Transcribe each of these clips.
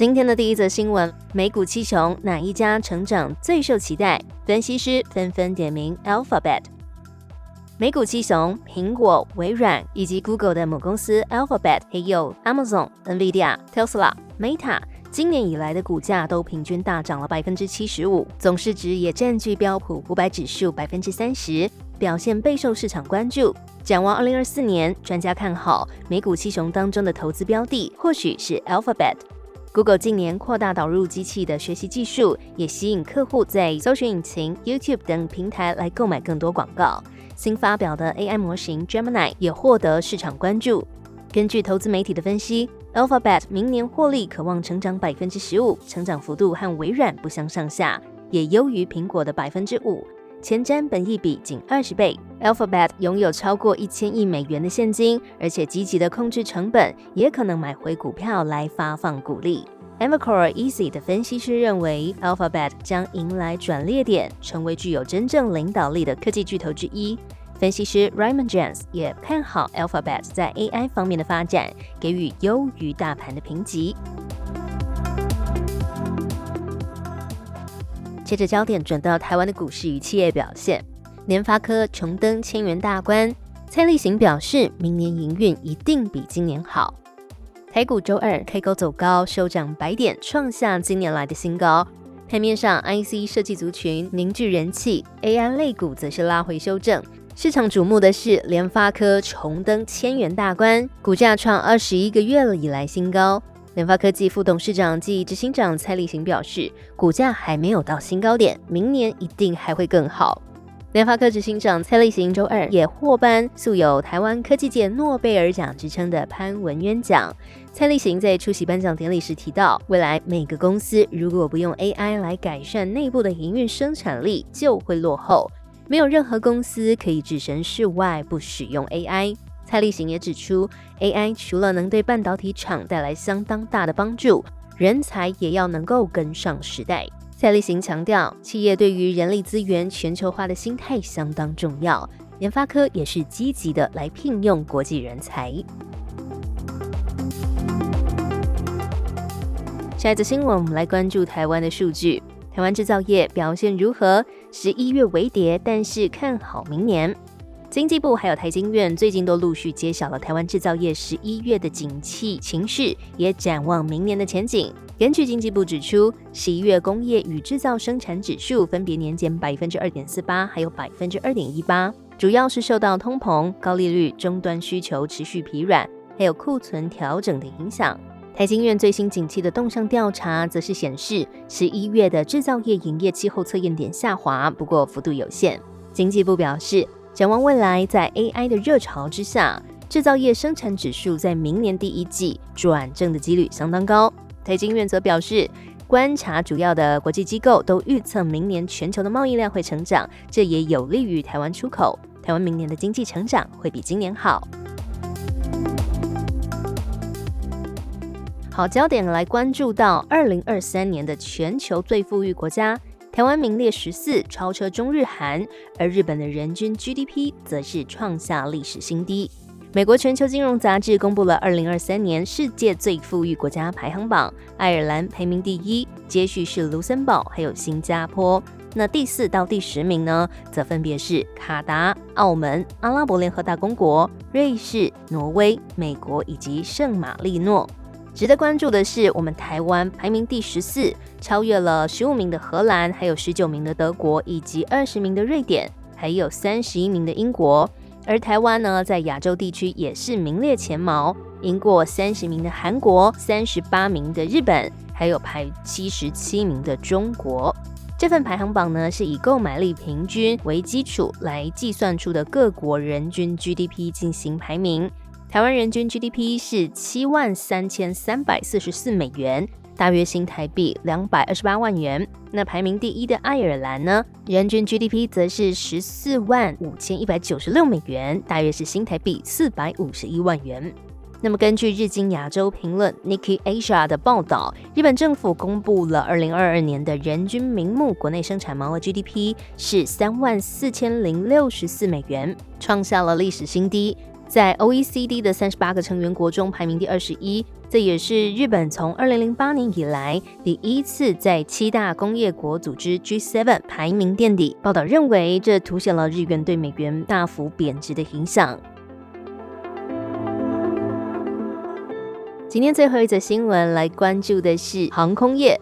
今天的第一则新闻：美股七雄哪一家成长最受期待？分析师纷纷点名 Alphabet。美股七雄苹果、微软以及 Google 的母公司 Alphabet，还有 Amazon、Nvidia、Tesla、Meta，今年以来的股价都平均大涨了百分之七十五，总市值也占据标普五百指数百分之三十，表现备受市场关注。展望二零二四年，专家看好美股七雄当中的投资标的，或许是 Alphabet。Google 近年扩大导入机器的学习技术，也吸引客户在搜索引擎、YouTube 等平台来购买更多广告。新发表的 AI 模型 Gemini 也获得市场关注。根据投资媒体的分析，Alphabet 明年获利可望成长百分之十五，成长幅度和微软不相上下，也优于苹果的百分之五。前瞻本益比仅二十倍，Alphabet 拥有超过一千亿美元的现金，而且积极的控制成本，也可能买回股票来发放股利。Evercore Easy 的分析师认为，Alphabet 将迎来转捩点，成为具有真正领导力的科技巨头之一。分析师 Raymond James 也看好 Alphabet 在 AI 方面的发展，给予优于大盘的评级。接着焦点转到台湾的股市与企业表现，联发科重登千元大关，蔡立行表示，明年营运一定比今年好。台股周二开高走高，收涨百点，创下今年来的新高。盘面上，IC 设计族群凝聚人气，AI 类股则是拉回修正。市场瞩目的是联发科重登千元大关，股价创二十一个月了以来新高。联发科技副董事长暨执行长蔡立行表示，股价还没有到新高点，明年一定还会更好。联发科执行长蔡立行周二也获颁素有台湾科技界诺贝尔奖之称的潘文渊奖。蔡立行在出席颁奖典礼时提到，未来每个公司如果不用 AI 来改善内部的营运生产力，就会落后。没有任何公司可以置身事外不使用 AI。蔡立行也指出，AI 除了能对半导体厂带来相当大的帮助，人才也要能够跟上时代。蔡立行强调，企业对于人力资源全球化的心态相当重要，联发科也是积极的来聘用国际人才。下一则新闻，我们来关注台湾的数据，台湾制造业表现如何？十一月微跌，但是看好明年。经济部还有台经院最近都陆续揭晓了台湾制造业十一月的景气情势，也展望明年的前景。根据经济部指出，十一月工业与制造生产指数分别年减百分之二点四八，还有百分之二点一八，主要是受到通膨、高利率、终端需求持续疲软，还有库存调整的影响。台经院最新景气的动向调查则是显示，十一月的制造业营业气候测验点下滑，不过幅度有限。经济部表示。展望未来，在 AI 的热潮之下，制造业生产指数在明年第一季转正的几率相当高。台经院则表示，观察主要的国际机构都预测明年全球的贸易量会成长，这也有利于台湾出口。台湾明年的经济成长会比今年好。好，焦点来关注到二零二三年的全球最富裕国家。台湾名列十四，超车中日韩，而日本的人均 GDP 则是创下历史新低。美国全球金融杂志公布了二零二三年世界最富裕国家排行榜，爱尔兰排名第一，接续是卢森堡还有新加坡。那第四到第十名呢，则分别是卡达、澳门、阿拉伯联合大公国、瑞士、挪威、美国以及圣马力诺。值得关注的是，我们台湾排名第十四，超越了十五名的荷兰，还有十九名的德国，以及二十名的瑞典，还有三十一名的英国。而台湾呢，在亚洲地区也是名列前茅，赢过三十名的韩国，三十八名的日本，还有排七十七名的中国。这份排行榜呢，是以购买力平均为基础来计算出的各国人均 GDP 进行排名。台湾人均 GDP 是七万三千三百四十四美元，大约新台币两百二十八万元。那排名第一的爱尔兰呢，人均 GDP 则是十四万五千一百九十六美元，大约是新台币四百五十一万元。那么，根据日经亚洲评论 （Nikkei Asia） 的报道，日本政府公布了二零二二年的人均名目国内生产毛额 GDP 是三万四千零六十四美元，创下了历史新低，在 OECD 的三十八个成员国中排名第二十一。这也是日本从二零零八年以来第一次在七大工业国组织 G7 排名垫底。报道认为，这凸显了日元对美元大幅贬值的影响。今天最后一则新闻来关注的是航空业，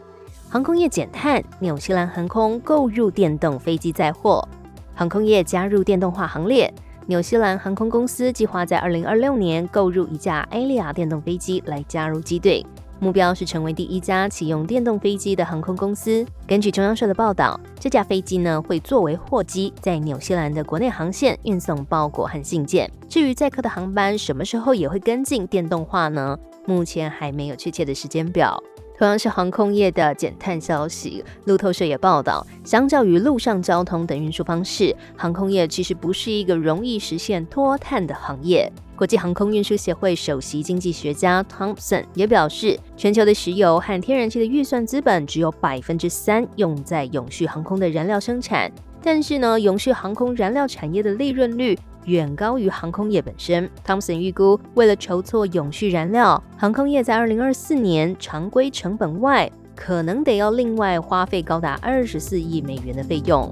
航空业减碳，纽西兰航空购入电动飞机载货，航空业加入电动化行列。纽西兰航空公司计划在二零二六年购入一架 a l i a 电动飞机来加入机队，目标是成为第一家启用电动飞机的航空公司。根据中央社的报道，这架飞机呢会作为货机，在纽西兰的国内航线运送包裹和信件。至于载客的航班什么时候也会跟进电动化呢？目前还没有确切的时间表。同样是航空业的减碳消息，路透社也报道，相较于陆上交通等运输方式，航空业其实不是一个容易实现脱碳的行业。国际航空运输协会首席经济学家 Thompson 也表示，全球的石油和天然气的预算资本只有百分之三用在永续航空的燃料生产，但是呢，永续航空燃料产业的利润率。远高于航空业本身。汤姆森预估，为了筹措永续燃料，航空业在二零二四年常规成本外，可能得要另外花费高达二十四亿美元的费用。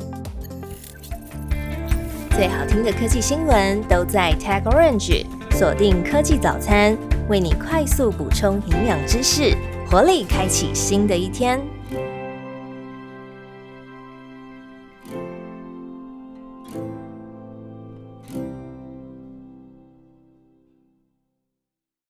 最好听的科技新闻都在 Tag Orange，锁定科技早餐，为你快速补充营养知识，活力开启新的一天。